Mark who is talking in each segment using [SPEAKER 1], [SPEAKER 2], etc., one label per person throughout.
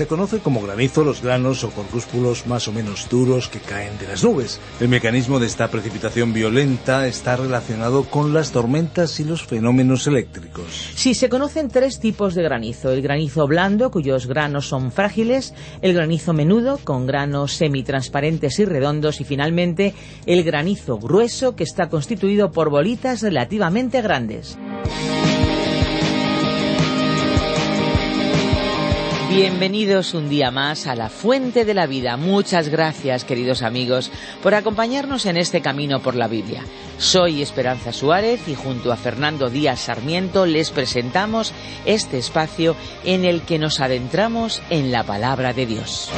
[SPEAKER 1] Se conoce como granizo los granos o corpúsculos más o menos duros que caen de las nubes. El mecanismo de esta precipitación violenta está relacionado con las tormentas y los fenómenos eléctricos.
[SPEAKER 2] Sí, se conocen tres tipos de granizo. El granizo blando, cuyos granos son frágiles, el granizo menudo, con granos semitransparentes y redondos, y finalmente el granizo grueso, que está constituido por bolitas relativamente grandes. Bienvenidos un día más a la Fuente de la Vida. Muchas gracias, queridos amigos, por acompañarnos en este camino por la Biblia. Soy Esperanza Suárez y junto a Fernando Díaz Sarmiento les presentamos este espacio en el que nos adentramos en la palabra de Dios.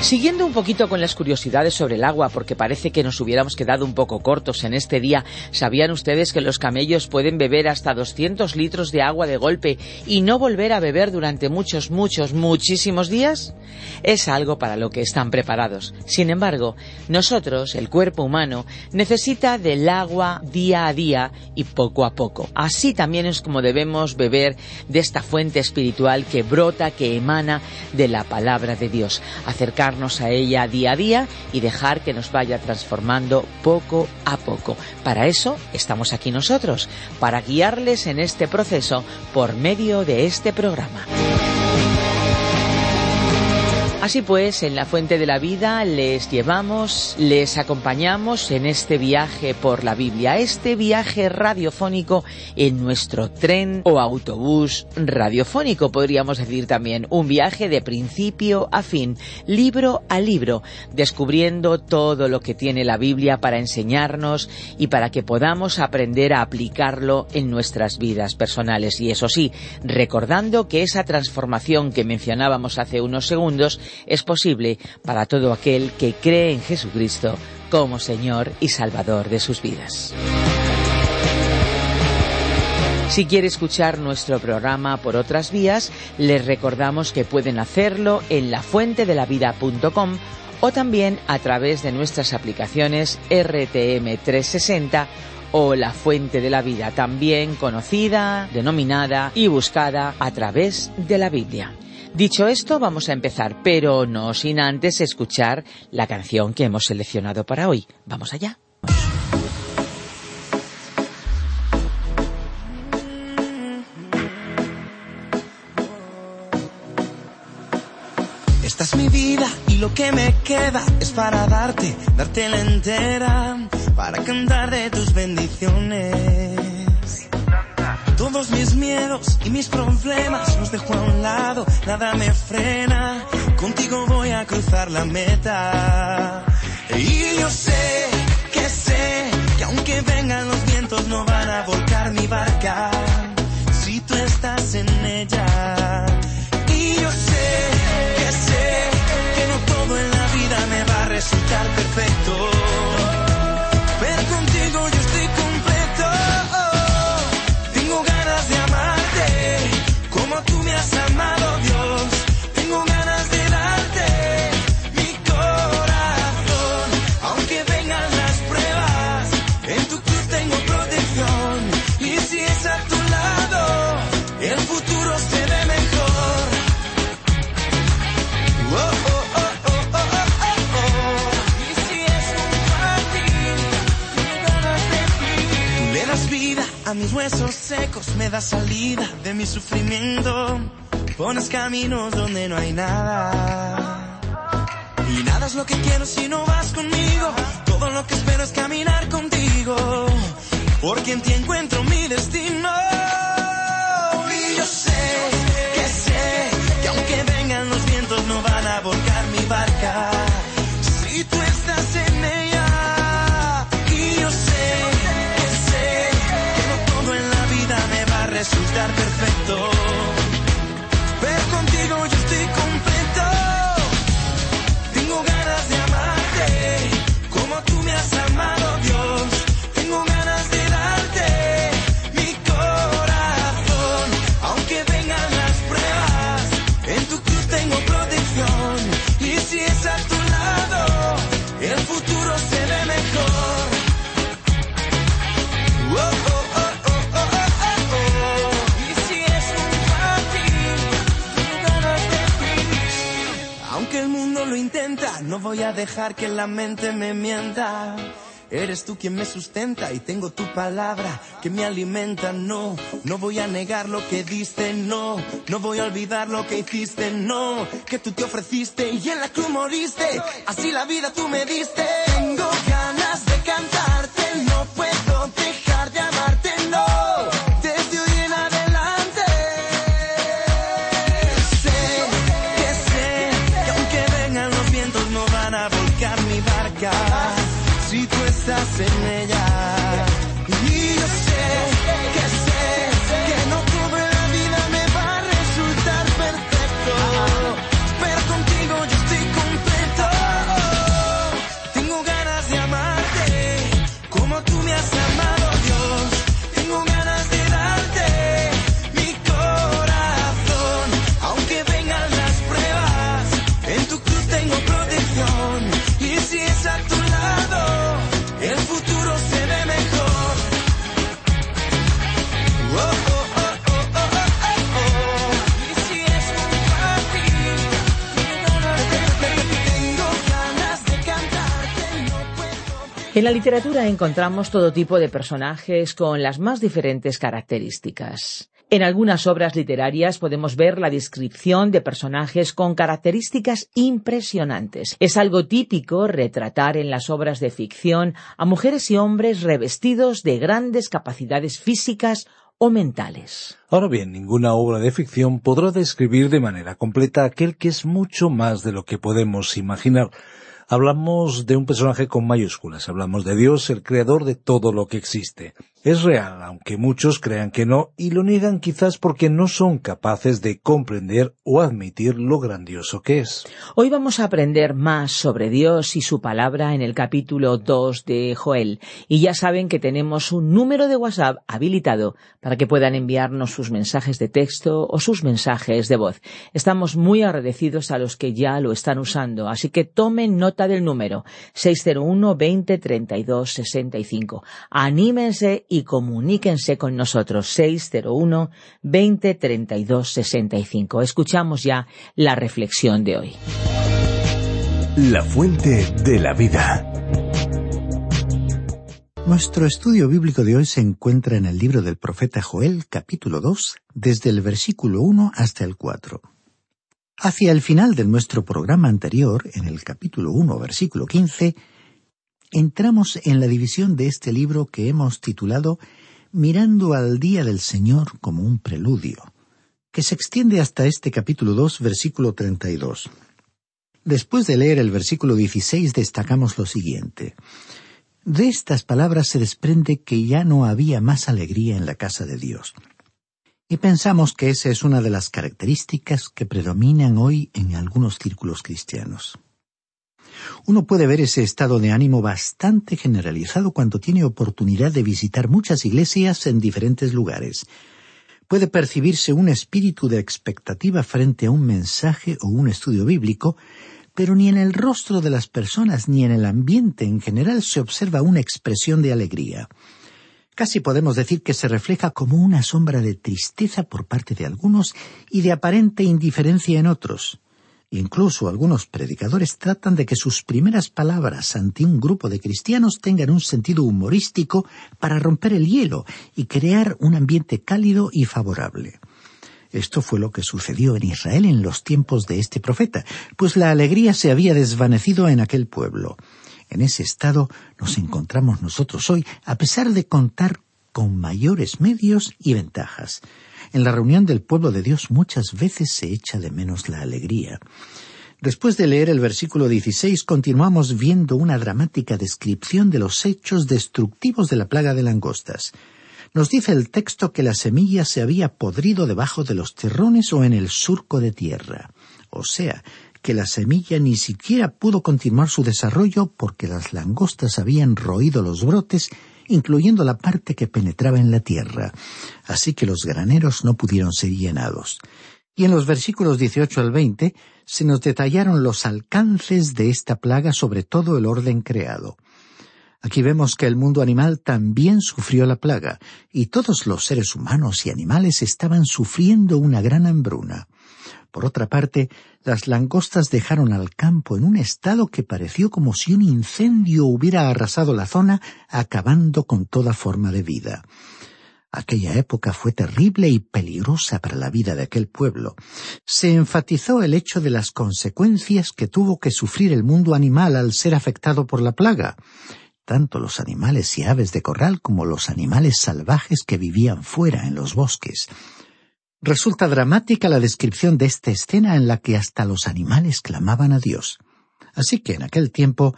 [SPEAKER 2] Siguiendo un poquito con las curiosidades sobre el agua, porque parece que nos hubiéramos quedado un poco cortos en este día, ¿sabían ustedes que los camellos pueden beber hasta 200 litros de agua de golpe y no volver a beber durante muchos, muchos, muchísimos días? Es algo para lo que están preparados. Sin embargo, nosotros, el cuerpo humano, necesita del agua día a día y poco a poco. Así también es como debemos beber de esta fuente espiritual que brota, que emana de la palabra de Dios. Acercar a ella día a día y dejar que nos vaya transformando poco a poco. Para eso estamos aquí nosotros, para guiarles en este proceso por medio de este programa. Así pues, en la Fuente de la Vida les llevamos, les acompañamos en este viaje por la Biblia, este viaje radiofónico en nuestro tren o autobús radiofónico, podríamos decir también, un viaje de principio a fin, libro a libro, descubriendo todo lo que tiene la Biblia para enseñarnos y para que podamos aprender a aplicarlo en nuestras vidas personales. Y eso sí, recordando que esa transformación que mencionábamos hace unos segundos es posible para todo aquel que cree en Jesucristo como Señor y Salvador de sus vidas. Si quiere escuchar nuestro programa por otras vías, les recordamos que pueden hacerlo en lafuentedelavida.com o también a través de nuestras aplicaciones RTM360 o La Fuente de la Vida, también conocida, denominada y buscada a través de la Biblia. Dicho esto, vamos a empezar, pero no sin antes escuchar la canción que hemos seleccionado para hoy. Vamos allá.
[SPEAKER 3] Esta es mi vida y lo que me queda es para darte, darte la entera, para cantar de tus bendiciones. Todos mis miedos y mis problemas los dejo a un lado, nada me frena, contigo voy a cruzar la meta. caminos donde no hay nada. Y nada es lo que quiero si no vas conmigo. Todo lo que espero es caminar contigo. Porque en ti encuentro mi destino. Y yo sé, que sé, que aunque vengan los vientos no van a volcar mi barca. Si tú estás en ella. Y yo sé, que sé, que no todo en la vida me va a resultar perfecto. contigo yo estoy completo. Voy a dejar que la mente me mienta. Eres tú quien me sustenta y tengo tu palabra que me alimenta. No, no voy a negar lo que diste, no, no voy a olvidar lo que hiciste, no, que tú te ofreciste y en la cruz moriste. Así la vida tú me diste. Tengo ganas En la
[SPEAKER 2] literatura encontramos todo tipo de personajes con las más diferentes características. En algunas obras literarias podemos ver la descripción de personajes con características impresionantes. Es algo típico retratar en las obras de ficción a mujeres y hombres revestidos de grandes capacidades físicas o mentales.
[SPEAKER 1] Ahora bien, ninguna obra de ficción podrá describir de manera completa aquel que es mucho más de lo que podemos imaginar. Hablamos de un personaje con mayúsculas, hablamos de Dios, el creador de todo lo que existe. Es real, aunque muchos crean que no, y lo niegan quizás porque no son capaces de comprender o admitir lo grandioso que es.
[SPEAKER 2] Hoy vamos a aprender más sobre Dios y su palabra en el capítulo 2 de Joel. Y ya saben que tenemos un número de WhatsApp habilitado para que puedan enviarnos sus mensajes de texto o sus mensajes de voz. Estamos muy agradecidos a los que ya lo están usando, así que tomen nota del número 601 20 32 65. Anímense y comuníquense con nosotros 601 20 32 65. Escuchamos ya la reflexión de hoy.
[SPEAKER 4] La fuente de la vida.
[SPEAKER 5] Nuestro estudio bíblico de hoy se encuentra en el libro del profeta Joel, capítulo 2, desde el versículo 1 hasta el 4. Hacia el final de nuestro programa anterior, en el capítulo 1, versículo 15, entramos en la división de este libro que hemos titulado Mirando al Día del Señor como un preludio, que se extiende hasta este capítulo 2, versículo 32. Después de leer el versículo 16 destacamos lo siguiente. De estas palabras se desprende que ya no había más alegría en la casa de Dios. Y pensamos que esa es una de las características que predominan hoy en algunos círculos cristianos. Uno puede ver ese estado de ánimo bastante generalizado cuando tiene oportunidad de visitar muchas iglesias en diferentes lugares. Puede percibirse un espíritu de expectativa frente a un mensaje o un estudio bíblico, pero ni en el rostro de las personas ni en el ambiente en general se observa una expresión de alegría. Casi podemos decir que se refleja como una sombra de tristeza por parte de algunos y de aparente indiferencia en otros. Incluso algunos predicadores tratan de que sus primeras palabras ante un grupo de cristianos tengan un sentido humorístico para romper el hielo y crear un ambiente cálido y favorable. Esto fue lo que sucedió en Israel en los tiempos de este profeta, pues la alegría se había desvanecido en aquel pueblo. En ese estado nos encontramos nosotros hoy, a pesar de contar con mayores medios y ventajas. En la reunión del pueblo de Dios muchas veces se echa de menos la alegría. Después de leer el versículo 16 continuamos viendo una dramática descripción de los hechos destructivos de la plaga de langostas. Nos dice el texto que la semilla se había podrido debajo de los terrones o en el surco de tierra. O sea, que la semilla ni siquiera pudo continuar su desarrollo porque las langostas habían roído los brotes, incluyendo la parte que penetraba en la tierra. Así que los graneros no pudieron ser llenados. Y en los versículos 18 al 20 se nos detallaron los alcances de esta plaga sobre todo el orden creado. Aquí vemos que el mundo animal también sufrió la plaga, y todos los seres humanos y animales estaban sufriendo una gran hambruna. Por otra parte, las langostas dejaron al campo en un estado que pareció como si un incendio hubiera arrasado la zona, acabando con toda forma de vida. Aquella época fue terrible y peligrosa para la vida de aquel pueblo. Se enfatizó el hecho de las consecuencias que tuvo que sufrir el mundo animal al ser afectado por la plaga tanto los animales y aves de corral como los animales salvajes que vivían fuera en los bosques. Resulta dramática la descripción de esta escena en la que hasta los animales clamaban a Dios. Así que en aquel tiempo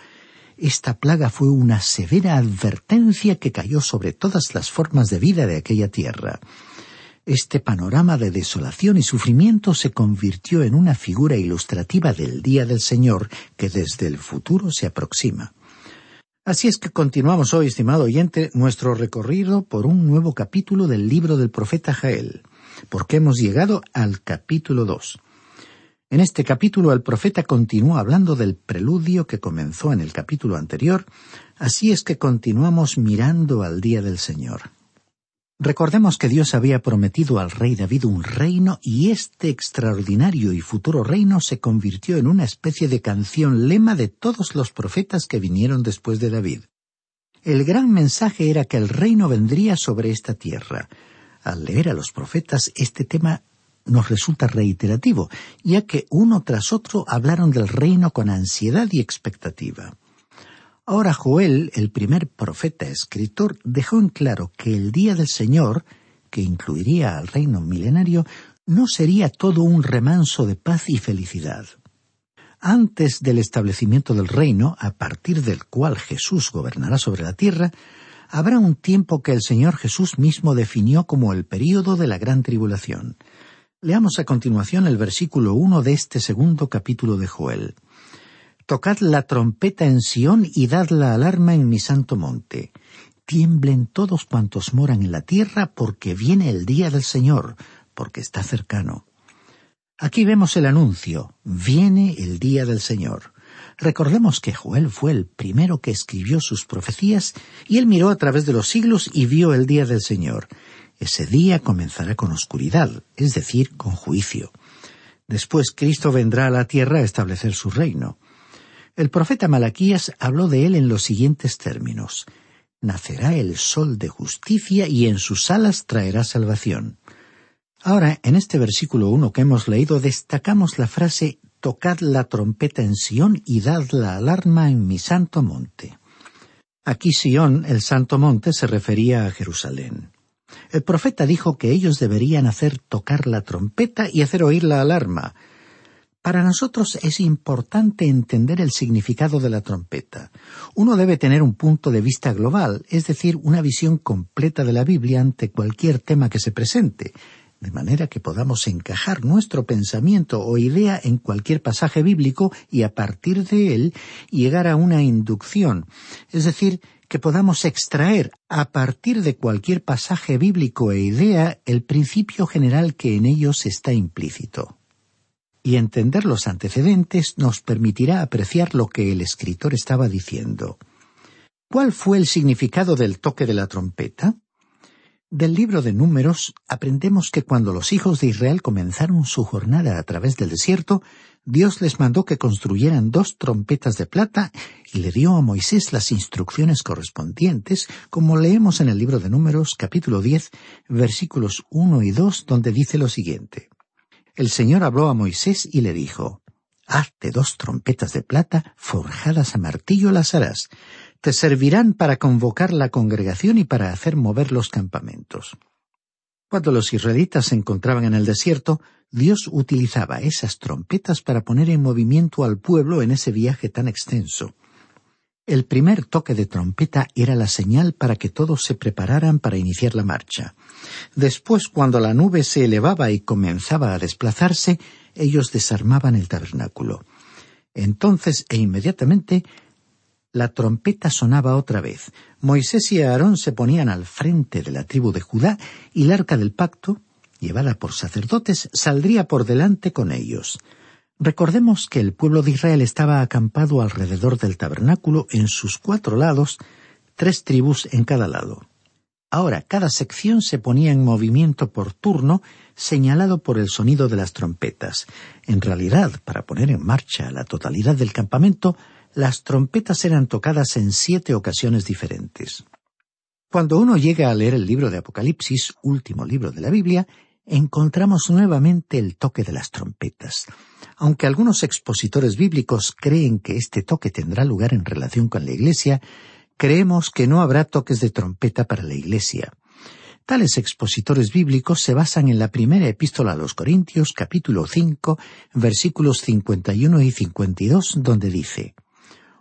[SPEAKER 5] esta plaga fue una severa advertencia que cayó sobre todas las formas de vida de aquella tierra. Este panorama de desolación y sufrimiento se convirtió en una figura ilustrativa del día del Señor que desde el futuro se aproxima. Así es que continuamos hoy, estimado oyente, nuestro recorrido por un nuevo capítulo del libro del profeta Jael, porque hemos llegado al capítulo dos. En este capítulo el profeta continúa hablando del preludio que comenzó en el capítulo anterior, así es que continuamos mirando al día del Señor. Recordemos que Dios había prometido al rey David un reino y este extraordinario y futuro reino se convirtió en una especie de canción lema de todos los profetas que vinieron después de David. El gran mensaje era que el reino vendría sobre esta tierra. Al leer a los profetas este tema nos resulta reiterativo, ya que uno tras otro hablaron del reino con ansiedad y expectativa. Ahora Joel, el primer profeta escritor, dejó en claro que el día del Señor, que incluiría al reino milenario, no sería todo un remanso de paz y felicidad. Antes del establecimiento del reino, a partir del cual Jesús gobernará sobre la tierra, habrá un tiempo que el Señor Jesús mismo definió como el período de la gran tribulación. Leamos a continuación el versículo uno de este segundo capítulo de Joel. Tocad la trompeta en Sión y dad la alarma en mi santo monte. Tiemblen todos cuantos moran en la tierra, porque viene el día del Señor, porque está cercano. Aquí vemos el anuncio, viene el día del Señor. Recordemos que Joel fue el primero que escribió sus profecías y él miró a través de los siglos y vio el día del Señor. Ese día comenzará con oscuridad, es decir, con juicio. Después Cristo vendrá a la tierra a establecer su reino. El profeta Malaquías habló de él en los siguientes términos. Nacerá el sol de justicia y en sus alas traerá salvación. Ahora, en este versículo uno que hemos leído, destacamos la frase Tocad la trompeta en Sión y dad la alarma en mi santo monte. Aquí Sión, el santo monte, se refería a Jerusalén. El profeta dijo que ellos deberían hacer tocar la trompeta y hacer oír la alarma, para nosotros es importante entender el significado de la trompeta. Uno debe tener un punto de vista global, es decir, una visión completa de la Biblia ante cualquier tema que se presente, de manera que podamos encajar nuestro pensamiento o idea en cualquier pasaje bíblico y a partir de él llegar a una inducción, es decir, que podamos extraer a partir de cualquier pasaje bíblico e idea el principio general que en ellos está implícito y entender los antecedentes nos permitirá apreciar lo que el escritor estaba diciendo. ¿Cuál fue el significado del toque de la trompeta? Del libro de Números aprendemos que cuando los hijos de Israel comenzaron su jornada a través del desierto, Dios les mandó que construyeran dos trompetas de plata y le dio a Moisés las instrucciones correspondientes, como leemos en el libro de Números capítulo 10 versículos 1 y 2, donde dice lo siguiente el Señor habló a Moisés y le dijo, Hazte dos trompetas de plata forjadas a martillo las harás. Te servirán para convocar la congregación y para hacer mover los campamentos. Cuando los israelitas se encontraban en el desierto, Dios utilizaba esas trompetas para poner en movimiento al pueblo en ese viaje tan extenso. El primer toque de trompeta era la señal para que todos se prepararan para iniciar la marcha. Después, cuando la nube se elevaba y comenzaba a desplazarse, ellos desarmaban el tabernáculo. Entonces e inmediatamente la trompeta sonaba otra vez. Moisés y Aarón se ponían al frente de la tribu de Judá y el arca del pacto, llevada por sacerdotes, saldría por delante con ellos. Recordemos que el pueblo de Israel estaba acampado alrededor del tabernáculo en sus cuatro lados, tres tribus en cada lado. Ahora, cada sección se ponía en movimiento por turno, señalado por el sonido de las trompetas. En realidad, para poner en marcha la totalidad del campamento, las trompetas eran tocadas en siete ocasiones diferentes. Cuando uno llega a leer el libro de Apocalipsis, último libro de la Biblia, encontramos nuevamente el toque de las trompetas. Aunque algunos expositores bíblicos creen que este toque tendrá lugar en relación con la Iglesia, creemos que no habrá toques de trompeta para la Iglesia. Tales expositores bíblicos se basan en la primera epístola a los Corintios, capítulo 5, versículos 51 y 52, donde dice,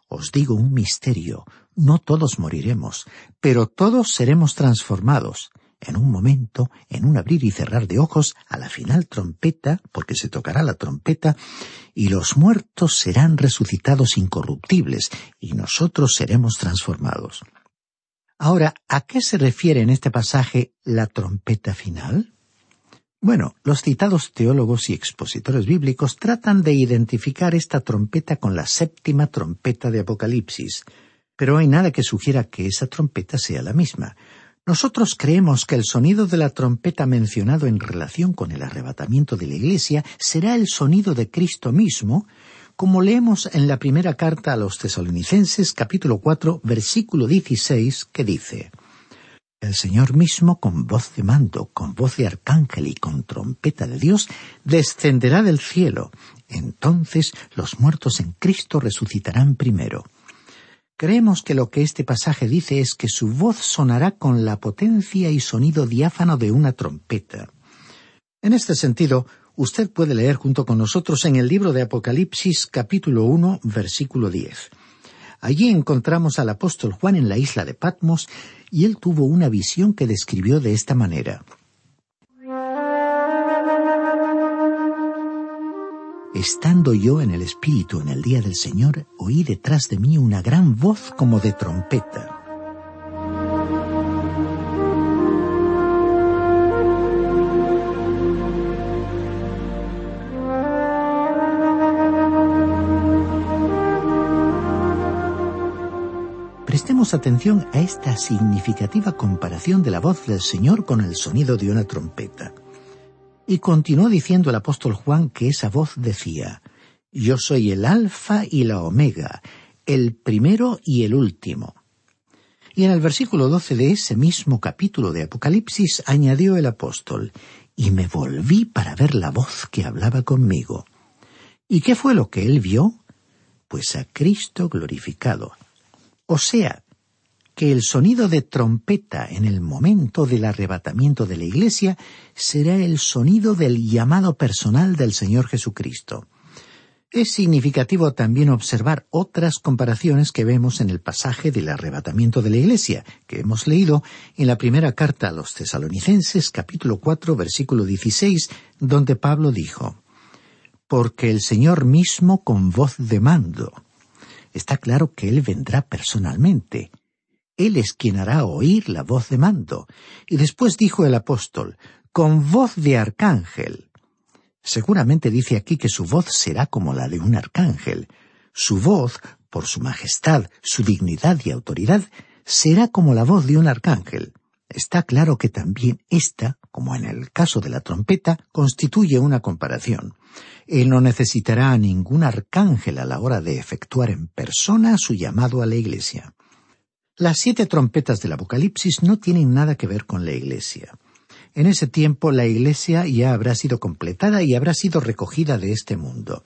[SPEAKER 5] Os digo un misterio, no todos moriremos, pero todos seremos transformados en un momento, en un abrir y cerrar de ojos, a la final trompeta, porque se tocará la trompeta, y los muertos serán resucitados incorruptibles, y nosotros seremos transformados. Ahora, ¿a qué se refiere en este pasaje la trompeta final? Bueno, los citados teólogos y expositores bíblicos tratan de identificar esta trompeta con la séptima trompeta de Apocalipsis, pero hay nada que sugiera que esa trompeta sea la misma. Nosotros creemos que el sonido de la trompeta mencionado en relación con el arrebatamiento de la Iglesia será el sonido de Cristo mismo, como leemos en la primera carta a los tesalonicenses capítulo 4 versículo 16 que dice El Señor mismo con voz de mando, con voz de arcángel y con trompeta de Dios descenderá del cielo. Entonces los muertos en Cristo resucitarán primero. Creemos que lo que este pasaje dice es que su voz sonará con la potencia y sonido diáfano de una trompeta. En este sentido, usted puede leer junto con nosotros en el libro de Apocalipsis capítulo 1 versículo 10. Allí encontramos al apóstol Juan en la isla de Patmos y él tuvo una visión que describió de esta manera. Estando yo en el Espíritu en el día del Señor, oí detrás de mí una gran voz como de trompeta. Atención a esta significativa comparación de la voz del Señor con el sonido de una trompeta. Y continuó diciendo el apóstol Juan que esa voz decía, Yo soy el alfa y la omega, el primero y el último. Y en el versículo doce de ese mismo capítulo de Apocalipsis añadió el apóstol, y me volví para ver la voz que hablaba conmigo. ¿Y qué fue lo que él vio? Pues a Cristo glorificado. O sea, que el sonido de trompeta en el momento del arrebatamiento de la Iglesia será el sonido del llamado personal del Señor Jesucristo. Es significativo también observar otras comparaciones que vemos en el pasaje del arrebatamiento de la Iglesia, que hemos leído en la primera carta a los tesalonicenses capítulo 4 versículo 16, donde Pablo dijo, Porque el Señor mismo con voz de mando. Está claro que Él vendrá personalmente, él es quien hará oír la voz de mando. Y después dijo el apóstol, con voz de arcángel. Seguramente dice aquí que su voz será como la de un arcángel. Su voz, por su majestad, su dignidad y autoridad, será como la voz de un arcángel. Está claro que también esta, como en el caso de la trompeta, constituye una comparación. Él no necesitará a ningún arcángel a la hora de efectuar en persona su llamado a la Iglesia. Las siete trompetas del Apocalipsis no tienen nada que ver con la Iglesia. En ese tiempo la Iglesia ya habrá sido completada y habrá sido recogida de este mundo.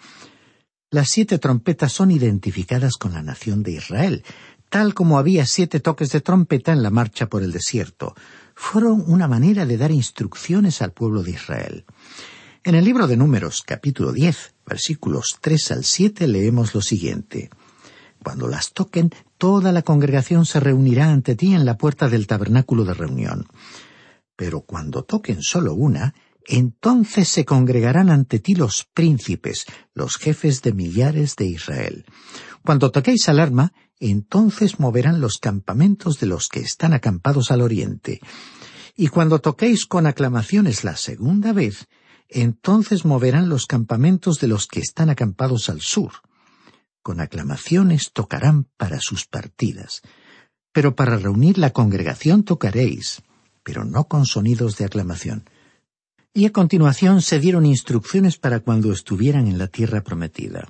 [SPEAKER 5] Las siete trompetas son identificadas con la nación de Israel, tal como había siete toques de trompeta en la marcha por el desierto. Fueron una manera de dar instrucciones al pueblo de Israel. En el libro de Números, capítulo 10, versículos 3 al 7, leemos lo siguiente. Cuando las toquen, toda la congregación se reunirá ante ti en la puerta del tabernáculo de reunión. Pero cuando toquen solo una, entonces se congregarán ante ti los príncipes, los jefes de millares de Israel. Cuando toquéis alarma, entonces moverán los campamentos de los que están acampados al oriente. Y cuando toquéis con aclamaciones la segunda vez, entonces moverán los campamentos de los que están acampados al sur con aclamaciones tocarán para sus partidas. Pero para reunir la congregación tocaréis. pero no con sonidos de aclamación. Y a continuación se dieron instrucciones para cuando estuvieran en la tierra prometida.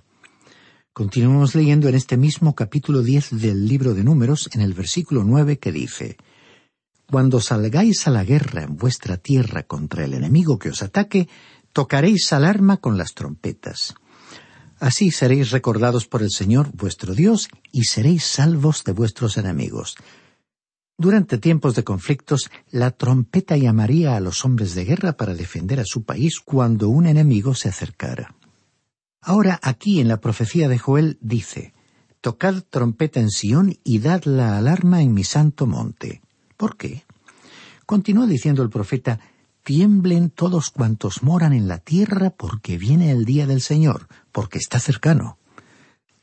[SPEAKER 5] Continuamos leyendo en este mismo capítulo diez del libro de Números, en el versículo nueve, que dice Cuando salgáis a la guerra en vuestra tierra contra el enemigo que os ataque, tocaréis alarma con las trompetas. Así seréis recordados por el Señor vuestro Dios y seréis salvos de vuestros enemigos. Durante tiempos de conflictos, la trompeta llamaría a los hombres de guerra para defender a su país cuando un enemigo se acercara. Ahora aquí en la profecía de Joel dice, Tocad trompeta en Sión y dad la alarma en mi santo monte. ¿Por qué? Continúa diciendo el profeta, Tiemblen todos cuantos moran en la tierra porque viene el día del Señor, porque está cercano.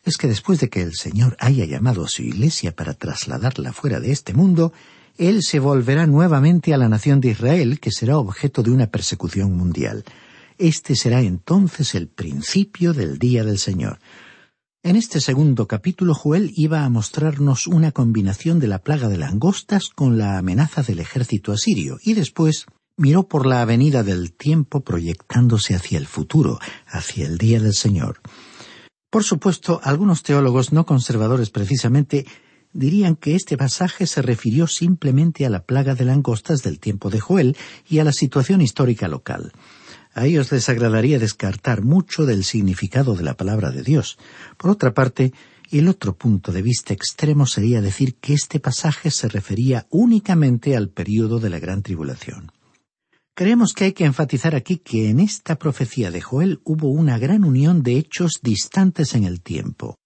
[SPEAKER 5] Es que después de que el Señor haya llamado a su iglesia para trasladarla fuera de este mundo, Él se volverá nuevamente a la nación de Israel, que será objeto de una persecución mundial. Este será entonces el principio del día del Señor. En este segundo capítulo Joel iba a mostrarnos una combinación de la plaga de langostas con la amenaza del ejército asirio, y después miró por la avenida del tiempo proyectándose hacia el futuro, hacia el día del Señor. Por supuesto, algunos teólogos no conservadores precisamente dirían que este pasaje se refirió simplemente a la plaga de langostas del tiempo de Joel y a la situación histórica local. A ellos les agradaría descartar mucho del significado de la palabra de Dios. Por otra parte, el otro punto de vista extremo sería decir que este pasaje se refería únicamente al período de la gran tribulación. Creemos que hay que enfatizar aquí que en esta profecía de Joel hubo una gran unión de hechos distantes en el tiempo.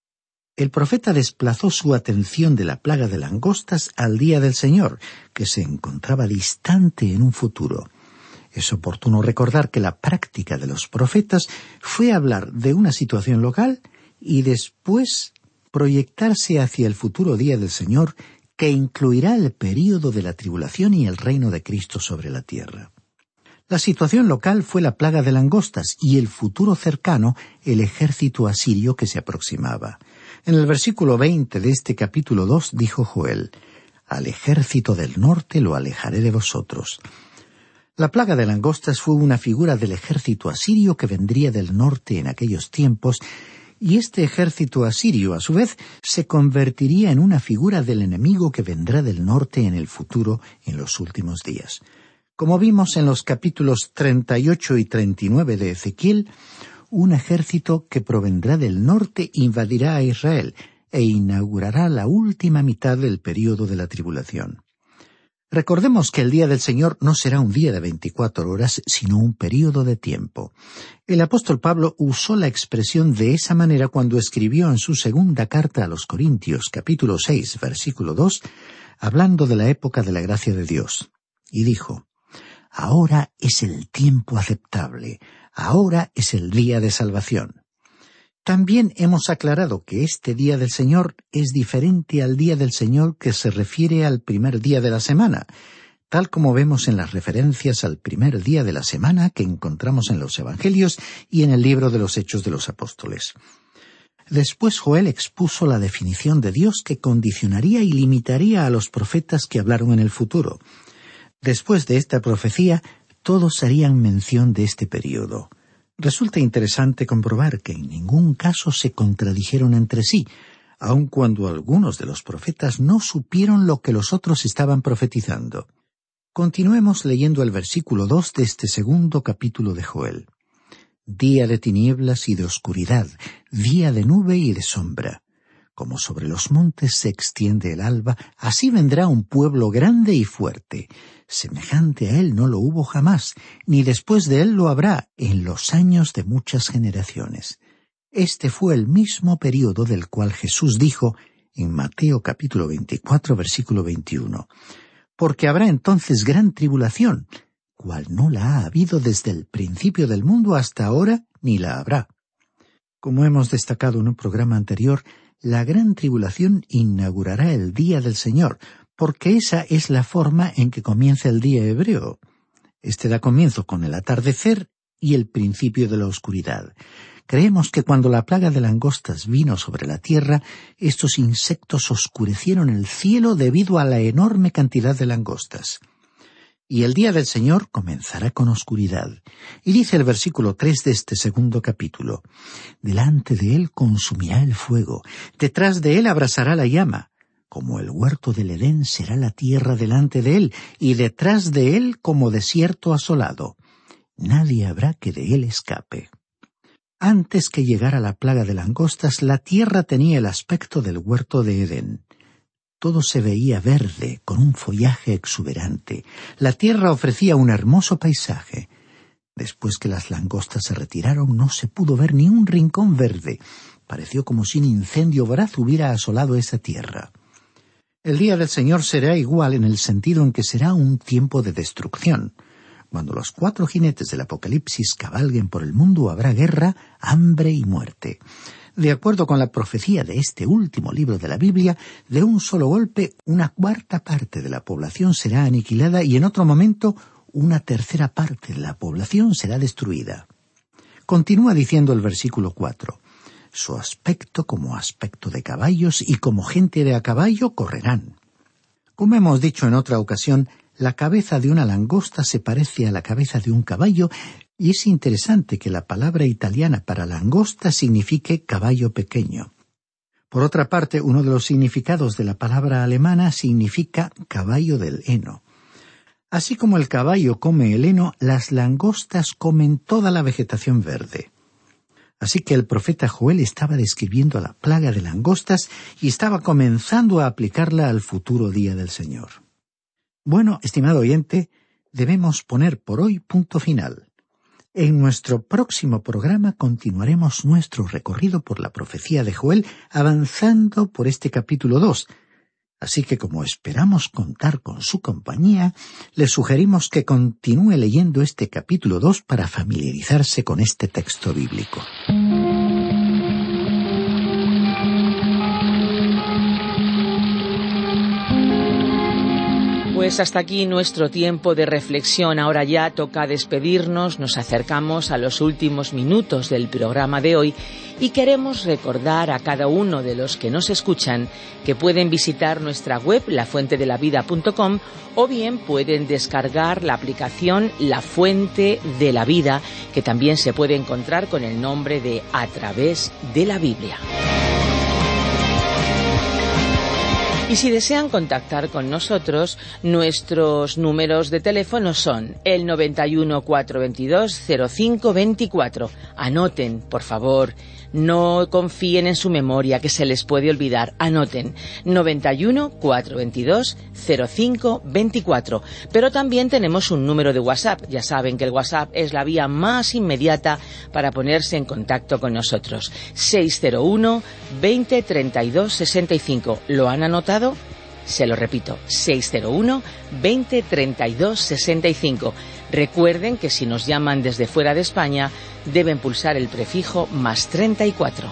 [SPEAKER 5] El profeta desplazó su atención de la plaga de langostas al día del Señor, que se encontraba distante en un futuro. Es oportuno recordar que la práctica de los profetas fue hablar de una situación local y después proyectarse hacia el futuro día del Señor que incluirá el período de la tribulación y el reino de Cristo sobre la tierra. La situación local fue la plaga de langostas y el futuro cercano el ejército asirio que se aproximaba. En el versículo veinte de este capítulo dos dijo Joel Al ejército del norte lo alejaré de vosotros. La plaga de langostas fue una figura del ejército asirio que vendría del norte en aquellos tiempos, y este ejército asirio, a su vez, se convertiría en una figura del enemigo que vendrá del norte en el futuro, en los últimos días. Como vimos en los capítulos 38 y 39 de Ezequiel, un ejército que provendrá del norte invadirá a Israel e inaugurará la última mitad del período de la tribulación. Recordemos que el día del Señor no será un día de veinticuatro horas, sino un período de tiempo. El apóstol Pablo usó la expresión de esa manera cuando escribió en su segunda carta a los Corintios, capítulo seis, versículo dos, hablando de la época de la gracia de Dios, y dijo Ahora es el tiempo aceptable, ahora es el día de salvación. También hemos aclarado que este día del Señor es diferente al día del Señor que se refiere al primer día de la semana, tal como vemos en las referencias al primer día de la semana que encontramos en los Evangelios y en el libro de los Hechos de los Apóstoles. Después Joel expuso la definición de Dios que condicionaría y limitaría a los profetas que hablaron en el futuro. Después de esta profecía, todos harían mención de este período. Resulta interesante comprobar que en ningún caso se contradijeron entre sí, aun cuando algunos de los profetas no supieron lo que los otros estaban profetizando. Continuemos leyendo el versículo dos de este segundo capítulo de Joel. Día de tinieblas y de oscuridad, día de nube y de sombra. Como sobre los montes se extiende el alba, así vendrá un pueblo grande y fuerte semejante a él no lo hubo jamás, ni después de él lo habrá en los años de muchas generaciones. Este fue el mismo período del cual Jesús dijo en Mateo capítulo 24 versículo 21, porque habrá entonces gran tribulación, cual no la ha habido desde el principio del mundo hasta ahora, ni la habrá. Como hemos destacado en un programa anterior, la gran tribulación inaugurará el día del Señor, porque esa es la forma en que comienza el día hebreo. Este da comienzo con el atardecer y el principio de la oscuridad. Creemos que cuando la plaga de langostas vino sobre la tierra, estos insectos oscurecieron el cielo debido a la enorme cantidad de langostas. y el día del Señor comenzará con oscuridad. Y dice el versículo tres de este segundo capítulo, Delante de él consumirá el fuego, detrás de él abrasará la llama, como el huerto del Edén será la tierra delante de él, y detrás de él como desierto asolado. Nadie habrá que de él escape. Antes que llegara la plaga de langostas, la tierra tenía el aspecto del huerto de Edén. Todo se veía verde, con un follaje exuberante. La tierra ofrecía un hermoso paisaje. Después que las langostas se retiraron, no se pudo ver ni un rincón verde. Pareció como si un incendio voraz hubiera asolado esa tierra. El día del Señor será igual en el sentido en que será un tiempo de destrucción. Cuando los cuatro jinetes del Apocalipsis cabalguen por el mundo habrá guerra, hambre y muerte. De acuerdo con la profecía de este último libro de la Biblia, de un solo golpe una cuarta parte de la población será aniquilada y en otro momento una tercera parte de la población será destruida. Continúa diciendo el versículo cuatro su aspecto como aspecto de caballos y como gente de a caballo correrán. Como hemos dicho en otra ocasión, la cabeza de una langosta se parece a la cabeza de un caballo y es interesante que la palabra italiana para langosta signifique caballo pequeño. Por otra parte, uno de los significados de la palabra alemana significa caballo del heno. Así como el caballo come el heno, las langostas comen toda la vegetación verde. Así que el profeta Joel estaba describiendo la plaga de langostas y estaba comenzando a aplicarla al futuro día del Señor. Bueno, estimado oyente, debemos poner por hoy punto final. En nuestro próximo programa continuaremos nuestro recorrido por la profecía de Joel avanzando por este capítulo dos, Así que como esperamos contar con su compañía, le sugerimos que continúe leyendo este capítulo 2 para familiarizarse con este texto bíblico.
[SPEAKER 2] Pues hasta aquí nuestro tiempo de reflexión. Ahora ya toca despedirnos, nos acercamos a los últimos minutos del programa de hoy y queremos recordar a cada uno de los que nos escuchan que pueden visitar nuestra web lafuentedelavida.com o bien pueden descargar la aplicación La Fuente de la Vida que también se puede encontrar con el nombre de A través de la Biblia. Y si desean contactar con nosotros, nuestros números de teléfono son el 91 422 0524. Anoten, por favor, no confíen en su memoria, que se les puede olvidar. Anoten 91 422 05 24. Pero también tenemos un número de WhatsApp. Ya saben que el WhatsApp es la vía más inmediata para ponerse en contacto con nosotros. 601 20 32 65. ¿Lo han anotado? Se lo repito, 601 20 32 65. Recuerden que si nos llaman desde fuera de España, deben pulsar el prefijo más 34.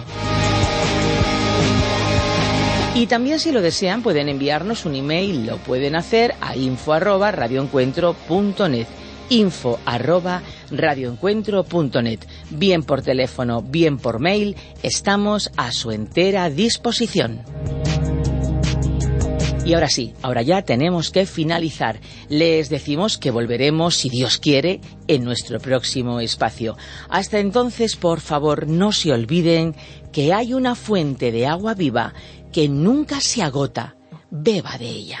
[SPEAKER 2] Y también si lo desean pueden enviarnos un email, lo pueden hacer a info arroba radioencuentro.net info arroba radioencuentro.net bien por teléfono, bien por mail, estamos a su entera disposición. Y ahora sí, ahora ya tenemos que finalizar. Les decimos que volveremos, si Dios quiere, en nuestro próximo espacio. Hasta entonces, por favor, no se olviden que hay una fuente de agua viva que nunca se agota. Beba de ella.